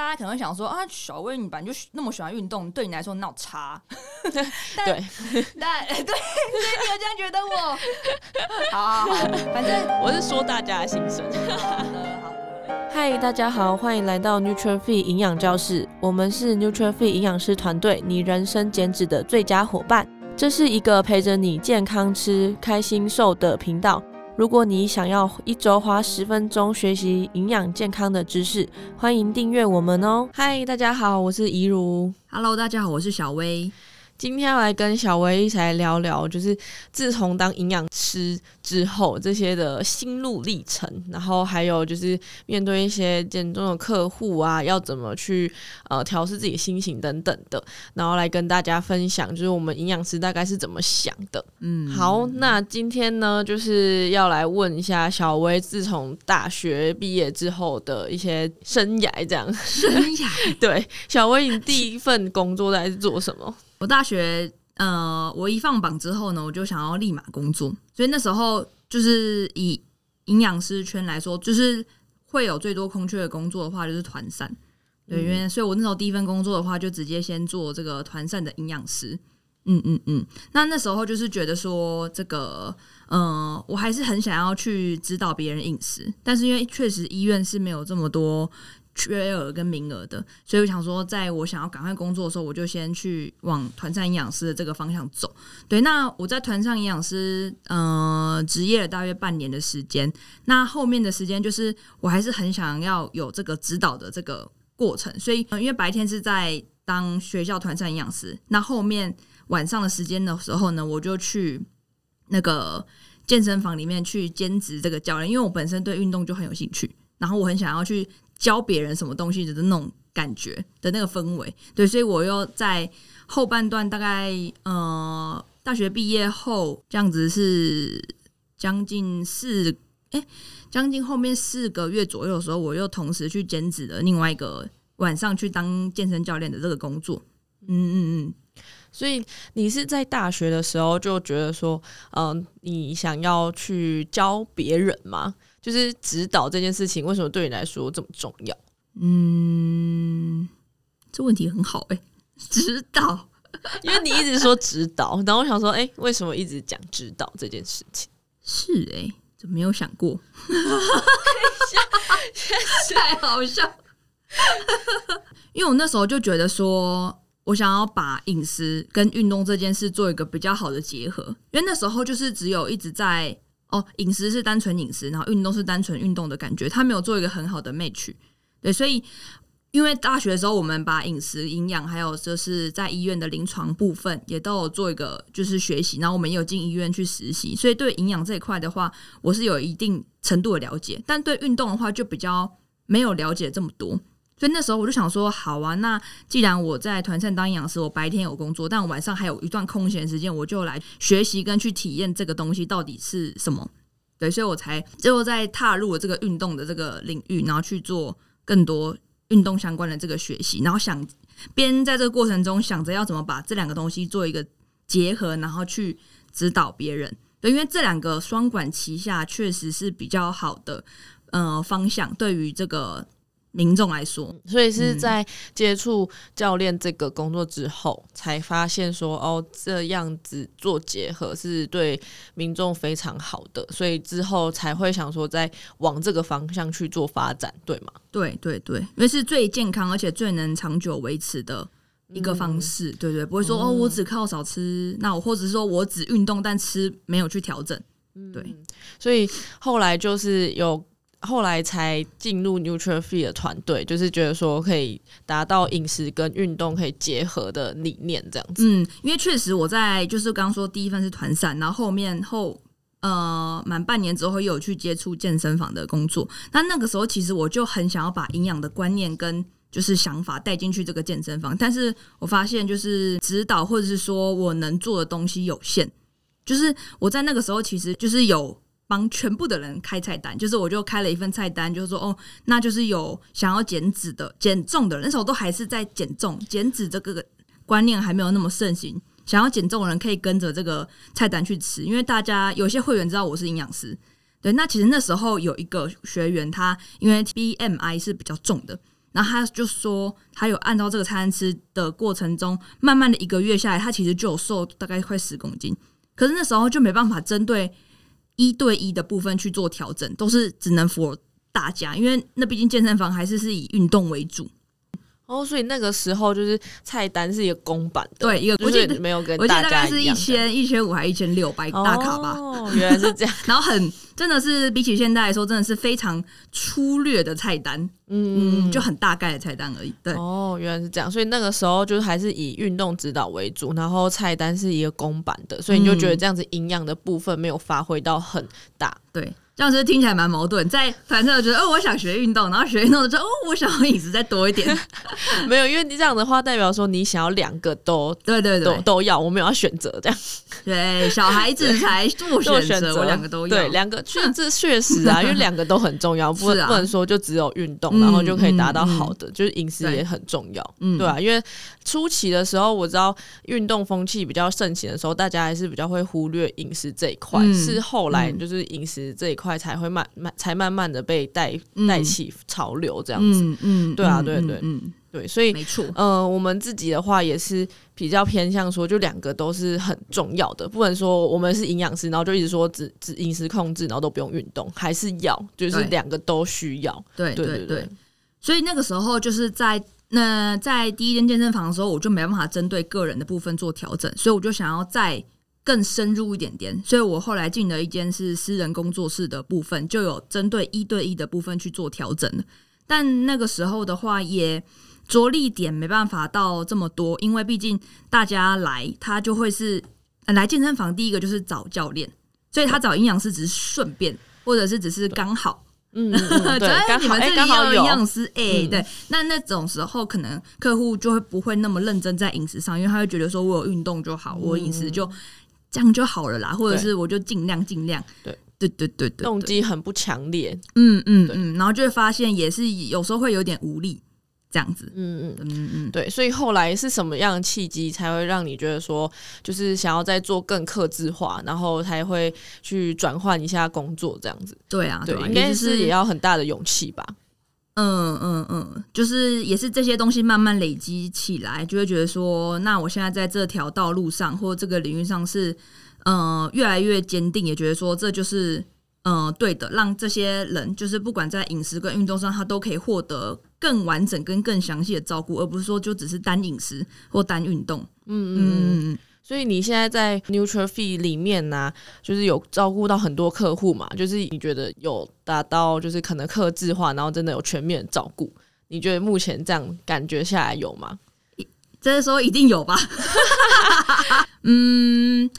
大家可能会想说啊，小薇你本来就那么喜欢运动，对你来说闹差。但对，但对，所以你有这样觉得我？好好好，反正我是说大家的心声。好的，好的。嗨，大家好，欢迎来到 n u t r i f e e 营养教室。我们是 n u t r i f e e 营养师团队，你人生减脂的最佳伙伴。这是一个陪着你健康吃、开心瘦的频道。如果你想要一周花十分钟学习营养健康的知识，欢迎订阅我们哦。嗨，大家好，我是怡如。Hello，大家好，我是小薇。今天要来跟小薇一起来聊聊，就是自从当营养师之后这些的心路历程，然后还有就是面对一些减重的客户啊，要怎么去呃调试自己心情等等的，然后来跟大家分享，就是我们营养师大概是怎么想的。嗯，好，那今天呢，就是要来问一下小薇，自从大学毕业之后的一些生涯，这样生涯对，小薇，你第一份工作在做什么？我大学，呃，我一放榜之后呢，我就想要立马工作，所以那时候就是以营养师圈来说，就是会有最多空缺的工作的话，就是团膳。对，因为所以我那时候第一份工作的话，就直接先做这个团膳的营养师。嗯嗯嗯。那那时候就是觉得说，这个，呃，我还是很想要去指导别人饮食，但是因为确实医院是没有这么多。缺额跟名额的，所以我想说，在我想要赶快工作的时候，我就先去往团膳营养师的这个方向走。对，那我在团膳营养师，呃，职业了大约半年的时间。那后面的时间，就是我还是很想要有这个指导的这个过程。所以，因为白天是在当学校团膳营养师，那后面晚上的时间的时候呢，我就去那个健身房里面去兼职这个教练，因为我本身对运动就很有兴趣，然后我很想要去。教别人什么东西的那种感觉的那个氛围，对，所以我又在后半段，大概呃大学毕业后这样子是将近四哎将近后面四个月左右的时候，我又同时去兼职了另外一个晚上去当健身教练的这个工作。嗯嗯嗯，所以你是在大学的时候就觉得说，嗯、你想要去教别人吗？就是指导这件事情，为什么对你来说这么重要？嗯，这问题很好哎、欸，指导，因为你一直说指导，然后我想说，哎、欸，为什么一直讲指导这件事情？是哎、欸，怎么没有想过？太好笑，因为我那时候就觉得说，我想要把饮食跟运动这件事做一个比较好的结合，因为那时候就是只有一直在。哦，饮食是单纯饮食，然后运动是单纯运动的感觉，他没有做一个很好的 match。对，所以因为大学的时候，我们把饮食、营养，还有就是在医院的临床部分，也都有做一个就是学习，然后我们也有进医院去实习，所以对营养这一块的话，我是有一定程度的了解，但对运动的话，就比较没有了解这么多。所以那时候我就想说，好啊，那既然我在团膳当营养师，我白天有工作，但我晚上还有一段空闲时间，我就来学习跟去体验这个东西到底是什么。对，所以我才最后在踏入了这个运动的这个领域，然后去做更多运动相关的这个学习，然后想边在这个过程中想着要怎么把这两个东西做一个结合，然后去指导别人。对，因为这两个双管齐下，确实是比较好的呃方向，对于这个。民众来说，所以是在接触教练这个工作之后，嗯、才发现说哦，这样子做结合是对民众非常好的，所以之后才会想说再往这个方向去做发展，对吗？对对对，因为是最健康而且最能长久维持的一个方式，嗯、对，对对，不会说、嗯、哦，我只靠少吃，那我或者是说我只运动但吃没有去调整，对、嗯，所以后来就是有。后来才进入 Nuture Fit 的团队，就是觉得说可以达到饮食跟运动可以结合的理念，这样子。嗯，因为确实我在就是刚刚说第一份是团膳，然后后面后呃满半年之后又有去接触健身房的工作。那那个时候其实我就很想要把营养的观念跟就是想法带进去这个健身房，但是我发现就是指导或者是说我能做的东西有限，就是我在那个时候其实就是有。帮全部的人开菜单，就是我就开了一份菜单，就是说哦，那就是有想要减脂的、减重的人，那时候都还是在减重、减脂这个观念还没有那么盛行。想要减重的人可以跟着这个菜单去吃，因为大家有些会员知道我是营养师。对，那其实那时候有一个学员，他因为 BMI 是比较重的，然后他就说，他有按照这个菜单吃的过程中，慢慢的一个月下来，他其实就有瘦大概快十公斤。可是那时候就没办法针对一对一的部分去做调整，都是只能 for 大家，因为那毕竟健身房还是是以运动为主。哦，所以那个时候就是菜单是一个公版的，对，一个我记得没有跟我记得大概大家是一千一千五还一千六百大卡吧。哦，原来是这样。然后很真的是比起现在来说，真的是非常粗略的菜单，嗯嗯，就很大概的菜单而已。对，哦，原来是这样。所以那个时候就是还是以运动指导为主，然后菜单是一个公版的，所以你就觉得这样子营养的部分没有发挥到很大，对。这样子听起来蛮矛盾，在反正我觉得哦，我想学运动，然后学运动的时候哦，我想要饮食再多一点，没有，因为你这样的话代表说你想要两个都，对对对，都都要，我没有要选择这样，对，小孩子才做选择，我两个都要，对，两个确这确实啊，因为两个都很重要，不不能说就只有运动，然后就可以达到好的，就是饮食也很重要，嗯，对啊，因为初期的时候我知道运动风气比较盛行的时候，大家还是比较会忽略饮食这一块，是后来就是饮食这一块。才会慢慢才慢慢的被带带起潮流这样子，嗯，嗯对啊，对对，嗯，对，所以没错，呃，我们自己的话也是比较偏向说，就两个都是很重要的，不能说我们是营养师，然后就一直说只只饮食控制，然后都不用运动，还是要，就是两个都需要，对对对，对，对，所以那个时候就是在那在第一间健身房的时候，我就没办法针对个人的部分做调整，所以我就想要在。更深入一点点，所以我后来进了一间是私人工作室的部分，就有针对一对一的部分去做调整。但那个时候的话，也着力点没办法到这么多，因为毕竟大家来，他就会是来健身房，第一个就是找教练，所以他找营养师只是顺便，或者是只是刚好，嗯，嗯，对，你们这里有营养师，哎、欸，对，那那种时候可能客户就会不会那么认真在饮食上，因为他会觉得说我有运动就好，我饮食就。这样就好了啦，或者是我就尽量尽量，对。对对对对，动机很不强烈，嗯嗯嗯，然后就会发现也是有时候会有点无力，这样子，嗯嗯嗯。嗯，对，所以后来是什么样的契机才会让你觉得说，就是想要再做更克制化，然后才会去转换一下工作这样子？对啊，对，应该是也要很大的勇气吧。嗯嗯嗯，就是也是这些东西慢慢累积起来，就会觉得说，那我现在在这条道路上或这个领域上是，嗯、越来越坚定，也觉得说这就是，嗯、对的，让这些人就是不管在饮食跟运动上，他都可以获得更完整跟更详细的照顾，而不是说就只是单饮食或单运动。嗯嗯嗯。嗯所以你现在在 Nutrafee 里面呢、啊，就是有照顾到很多客户嘛？就是你觉得有达到，就是可能客制化，然后真的有全面照顾。你觉得目前这样感觉下来有吗？这个时候一定有吧？嗯，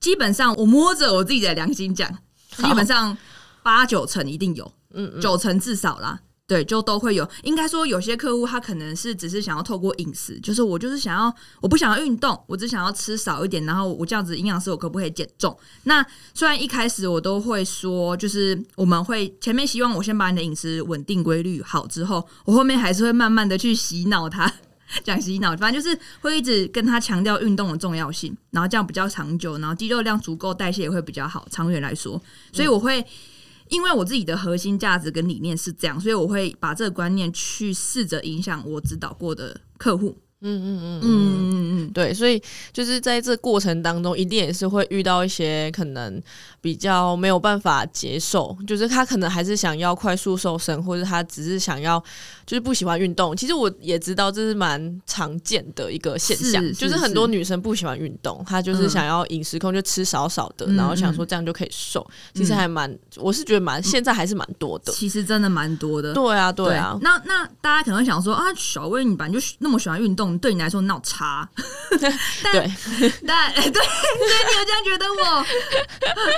基本上我摸着我自己的良心讲，基本上八九成一定有，嗯，九成至少啦。对，就都会有。应该说，有些客户他可能是只是想要透过饮食，就是我就是想要，我不想要运动，我只想要吃少一点，然后我这样子营养师我可不可以减重？那虽然一开始我都会说，就是我们会前面希望我先把你的饮食稳定规律好之后，我后面还是会慢慢的去洗脑他，讲洗脑，反正就是会一直跟他强调运动的重要性，然后这样比较长久，然后肌肉量足够，代谢也会比较好，长远来说，所以我会。因为我自己的核心价值跟理念是这样，所以我会把这个观念去试着影响我指导过的客户。嗯嗯嗯嗯嗯嗯，对，所以就是在这过程当中，一定也是会遇到一些可能比较没有办法接受，就是他可能还是想要快速瘦身，或者他只是想要就是不喜欢运动。其实我也知道这是蛮常见的一个现象，是是是就是很多女生不喜欢运动，她就是想要饮食控就吃少少的，嗯、然后想说这样就可以瘦。嗯、其实还蛮，我是觉得蛮现在还是蛮多的。其实真的蛮多的。对啊，对啊。对那那大家可能会想说啊，小薇你本来就那么喜欢运动。对你来说闹差，但对 但对，所以你有这样觉得我？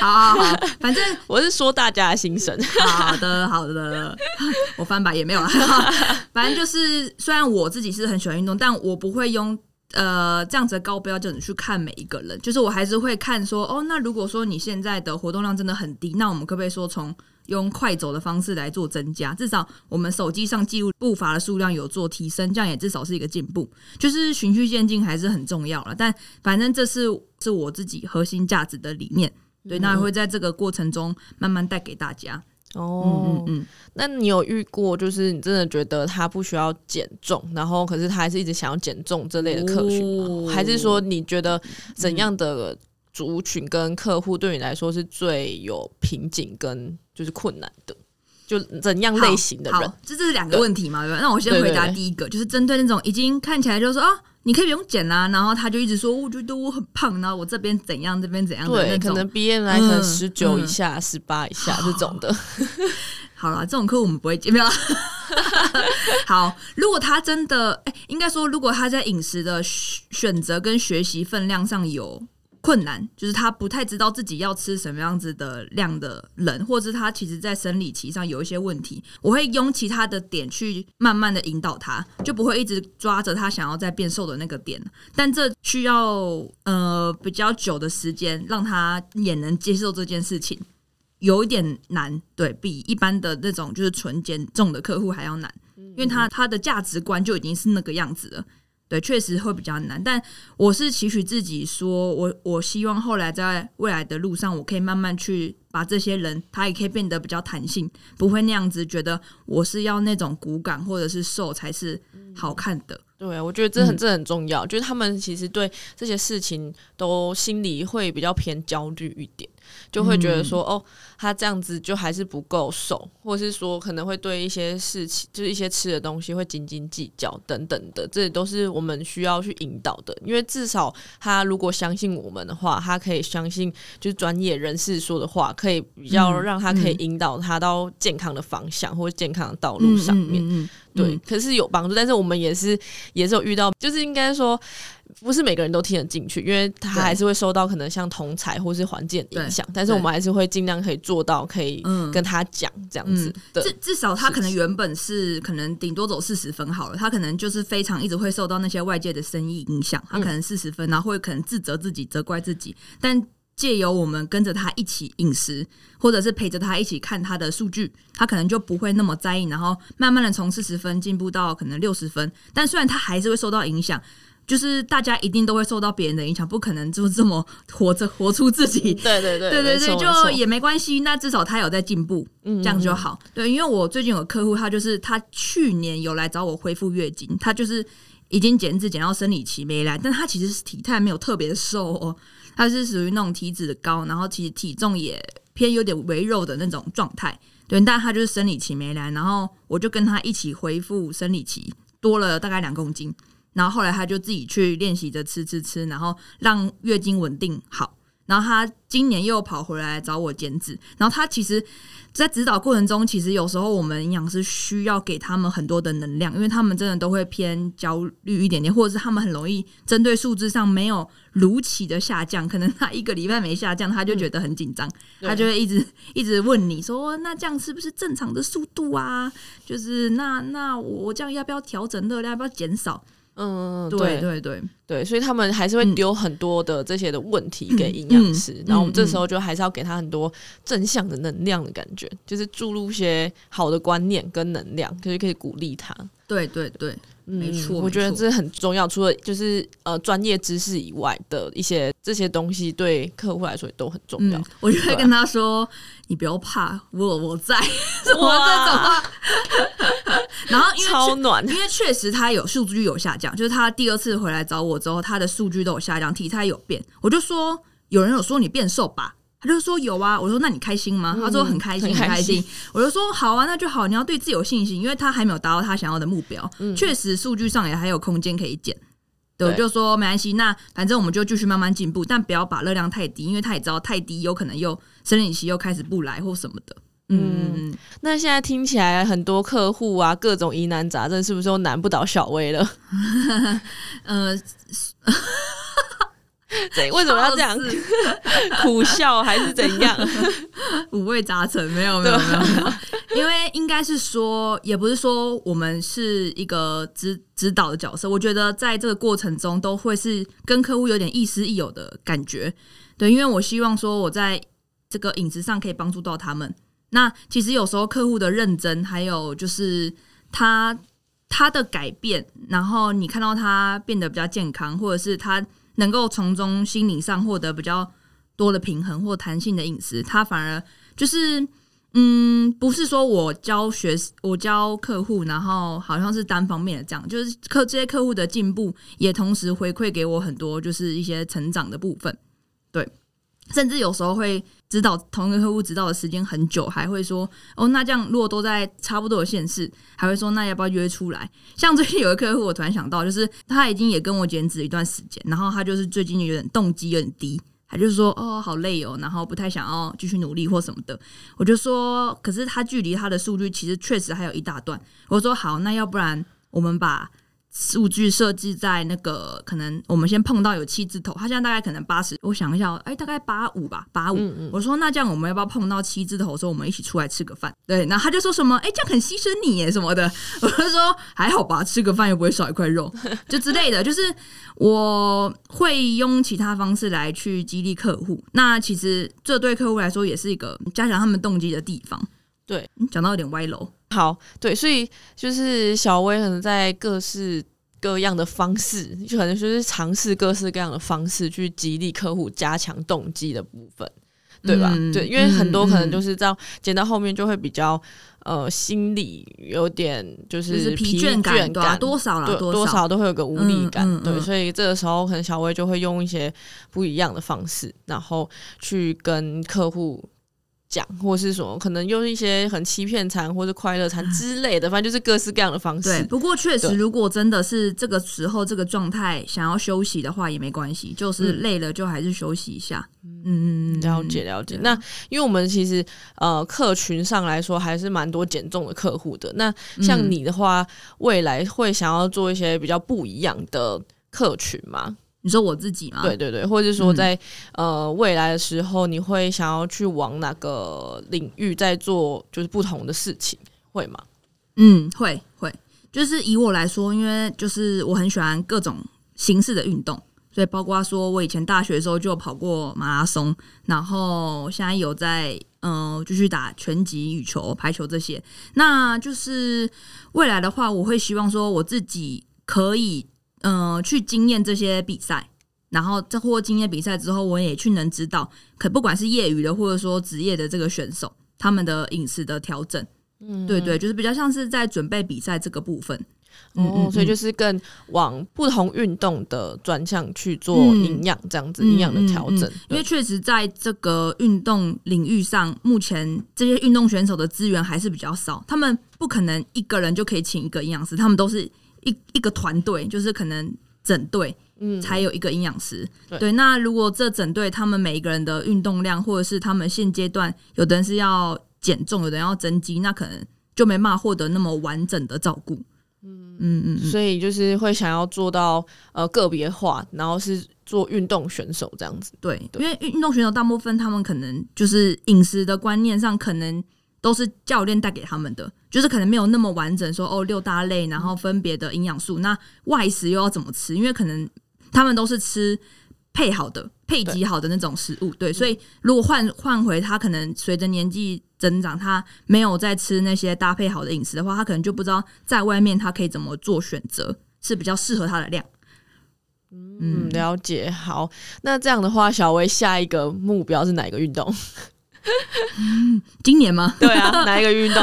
好好好，反正 我是说大家的心声。好的好的，我翻白也没有了。反正就是，虽然我自己是很喜欢运动，但我不会用呃这样子的高标准去看每一个人。就是我还是会看说，哦，那如果说你现在的活动量真的很低，那我们可不可以说从用快走的方式来做增加，至少我们手机上记录步伐的数量有做提升，这样也至少是一个进步。就是循序渐进还是很重要了，但反正这是是我自己核心价值的理念，对，那会在这个过程中慢慢带给大家。哦，嗯嗯嗯，那你有遇过就是你真的觉得他不需要减重，然后可是他还是一直想要减重这类的客群吗？哦、还是说你觉得怎样的族群跟客户对你来说是最有瓶颈跟就是困难的？就怎样类型的人？这这是两个问题嘛？对吧？那我先回答第一个，就是针对那种已经看起来就是说啊，你可以不用减啦，然后他就一直说，我觉得我很胖，然后我这边怎样，这边怎样的那种，对，可能 BMI 可能十九以下、十八、嗯、以下这种的。好了，这种客户我们不会见面了。好，如果他真的，哎、欸，应该说，如果他在饮食的选择跟学习分量上有。困难就是他不太知道自己要吃什么样子的量的人，或者是他其实在生理期上有一些问题，我会用其他的点去慢慢的引导他，就不会一直抓着他想要再变瘦的那个点。但这需要呃比较久的时间，让他也能接受这件事情，有一点难，对，比一般的那种就是纯减重的客户还要难，因为他他的价值观就已经是那个样子了。对，确实会比较难，但我是期许自己说，我我希望后来在未来的路上，我可以慢慢去把这些人，他也可以变得比较弹性，不会那样子觉得我是要那种骨感或者是瘦才是好看的。对，我觉得这很这很重要，嗯、就是他们其实对这些事情都心里会比较偏焦虑一点。就会觉得说，哦，他这样子就还是不够瘦，或是说可能会对一些事情，就是一些吃的东西会斤斤计较等等的，这都是我们需要去引导的。因为至少他如果相信我们的话，他可以相信就是专业人士说的话，可以比较让他可以引导他到健康的方向或者健康的道路上面。嗯对，可是有帮助，但是我们也是也是有遇到，就是应该说。不是每个人都听得进去，因为他还是会受到可能像同财或是环境影响。但是我们还是会尽量可以做到，可以跟他讲这样子。至至少他可能原本是可能顶多走四十分好了，他可能就是非常一直会受到那些外界的声音影响。他可能四十分，然后会可能自责自己、责怪自己。但借由我们跟着他一起饮食，或者是陪着他一起看他的数据，他可能就不会那么在意，然后慢慢的从四十分进步到可能六十分。但虽然他还是会受到影响。就是大家一定都会受到别人的影响，不可能就这么活着活出自己。对对对，对对对，就也没关系。那至少他有在进步，这样就好。对，因为我最近有个客户，他就是他去年有来找我恢复月经，他就是已经减脂减到生理期没来，但他其实是体态没有特别的瘦哦，他是属于那种体脂高，然后其实体重也偏有点微肉的那种状态。对，但他就是生理期没来，然后我就跟他一起恢复生理期，多了大概两公斤。然后后来他就自己去练习着吃吃吃，然后让月经稳定好。然后他今年又跑回来找我减脂。然后他其实，在指导过程中，其实有时候我们营养师需要给他们很多的能量，因为他们真的都会偏焦虑一点点，或者是他们很容易针对数字上没有如期的下降，可能他一个礼拜没下降，他就觉得很紧张，嗯、他就会一直一直问你说：“那这样是不是正常的速度啊？就是那那我这样要不要调整热量，要不要减少？”嗯，对对对对，所以他们还是会丢很多的这些的问题给营养师，嗯、然后我们这时候就还是要给他很多正向的能量的感觉，嗯、就是注入一些好的观念跟能量，就是可以鼓励他。对对对，没错，我觉得这很重要。除了就是呃专业知识以外的一些这些东西，对客户来说也都很重要。嗯、我就会跟他说：“吧你不要怕，我我在。”什么这种话？然后因为超暖，因为确实他有数据有下降，就是他第二次回来找我之后，他的数据都有下降，体态有变。我就说有人有说你变瘦吧，他就说有啊。我说那你开心吗？他说很开心，很开心。我就说好啊，那就好。你要对自己有信心，因为他还没有达到他想要的目标。确实数据上也还有空间可以减。对，我就说没关系，那反正我们就继续慢慢进步，但不要把热量太低，因为他也知道太低有可能又生理期又开始不来或什么的。嗯，那现在听起来很多客户啊，各种疑难杂症，是不是都难不倒小薇了？呃，这，为什么要这样？苦笑还是怎样？五味杂陈，没有没有没有没有，因为应该是说，也不是说我们是一个指指导的角色。我觉得在这个过程中，都会是跟客户有点亦师亦友的感觉。对，因为我希望说，我在这个饮食上可以帮助到他们。那其实有时候客户的认真，还有就是他他的改变，然后你看到他变得比较健康，或者是他能够从中心理上获得比较多的平衡或弹性的饮食，他反而就是嗯，不是说我教学，我教客户，然后好像是单方面的这样，就是客这些客户的进步也同时回馈给我很多，就是一些成长的部分。对，甚至有时候会指导同一个客户指导的时间很久，还会说哦，那这样如果都在差不多的县市，还会说那要不要约出来？像最近有个客户，我突然想到，就是他已经也跟我减脂一段时间，然后他就是最近有点动机有点低。他就说：“哦，好累哦，然后不太想要继续努力或什么的。”我就说：“可是他距离他的数据其实确实还有一大段。”我说：“好，那要不然我们把。”数据设计在那个可能，我们先碰到有七字头，他现在大概可能八十，我想一下，哎、欸，大概八五吧，八五、嗯嗯。我说那这样我们要不要碰到七字头的时候，我们一起出来吃个饭？对，然后他就说什么，哎、欸，这样很牺牲你耶什么的。我就说还好吧，吃个饭又不会少一块肉，就之类的。就是我会用其他方式来去激励客户。那其实这对客户来说也是一个加强他们动机的地方。对，讲到有点歪楼。好，对，所以就是小薇可能在各式各样的方式，就可能就是尝试各式各样的方式去激励客户，加强动机的部分，对吧？嗯、对，因为很多可能就是这样，剪、嗯、到后面就会比较呃，心里有点就是疲倦感，多少了，多少都会有个无力感，嗯嗯嗯、对，所以这个时候可能小薇就会用一些不一样的方式，然后去跟客户。讲或是什么，可能用一些很欺骗餐或者快乐餐之类的，反正就是各式各样的方式。对，不过确实，如果真的是这个时候这个状态想要休息的话，也没关系，就是累了就还是休息一下。嗯嗯，了解了解。那因为我们其实呃客群上来说还是蛮多减重的客户的。那像你的话，未来会想要做一些比较不一样的客群吗？你说我自己吗？对对对，或者说在、嗯、呃未来的时候，你会想要去往哪个领域在做，就是不同的事情，会吗？嗯，会会，就是以我来说，因为就是我很喜欢各种形式的运动，所以包括说我以前大学的时候就跑过马拉松，然后现在有在嗯继续打拳击、羽球、排球这些。那就是未来的话，我会希望说我自己可以。嗯、呃，去经验这些比赛，然后这或经验比赛之后，我也去能知道，可不管是业余的或者说职业的这个选手，他们的饮食的调整，嗯，对对，就是比较像是在准备比赛这个部分，哦，嗯嗯，所以就是更往不同运动的专项去做营养这样子，营养的调整，因为确实在这个运动领域上，目前这些运动选手的资源还是比较少，他们不可能一个人就可以请一个营养师，他们都是。一一个团队就是可能整队，嗯，才有一个营养师。对，对，那如果这整队他们每一个人的运动量，或者是他们现阶段有的人是要减重，有的人要增肌，那可能就没办法获得那么完整的照顾。嗯嗯嗯，所以就是会想要做到呃个别化，然后是做运动选手这样子。对，对，因为运动选手大部分他们可能就是饮食的观念上可能。都是教练带给他们的，就是可能没有那么完整说，哦六大类，然后分别的营养素，那外食又要怎么吃？因为可能他们都是吃配好的、配给好的那种食物，对，对，所以如果换换回他可能随着年纪增长，他没有在吃那些搭配好的饮食的话，他可能就不知道在外面他可以怎么做选择，是比较适合他的量。嗯，了解。好，那这样的话，小薇下一个目标是哪一个运动？嗯，今年吗？对啊，哪一个运动？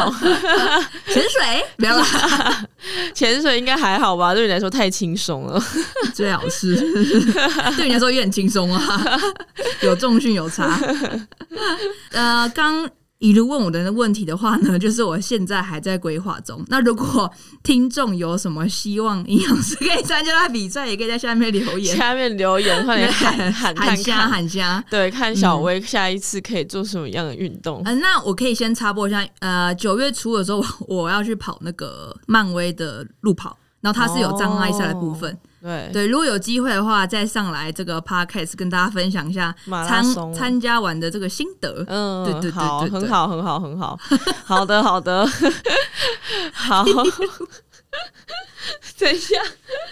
潜水？不要啦，潜水应该还好吧？对你来说太轻松了，最好是对你来说也很轻松啊，有重训有差。呃，刚。一路问我的问题的话呢，就是我现在还在规划中。那如果听众有什么希望营养师可以参加他比赛，也可以在下面留言。下面留言，快点喊喊喊加喊加，对，看小薇下一次可以做什么样的运动。嗯、呃，那我可以先插播一下，呃，九月初的时候我要去跑那个漫威的路跑，然后它是有障碍赛的部分。哦对对，如果有机会的话，再上来这个 podcast 跟大家分享一下参参加完的这个心得。嗯，对对对，对，好，很好，很好，很好，好的，好的，好。等一下，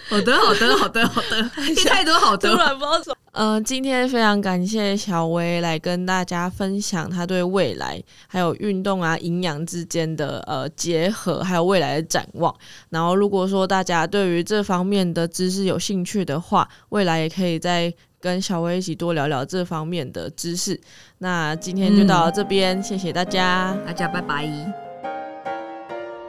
好的，好的，好的，好的，太多好的，突然不知道怎么。呃，今天非常感谢小薇来跟大家分享她对未来还有运动啊、营养之间的呃结合，还有未来的展望。然后，如果说大家对于这方面的知识有兴趣的话，未来也可以再跟小薇一起多聊聊这方面的知识。那今天就到这边，嗯、谢谢大家，大家拜拜。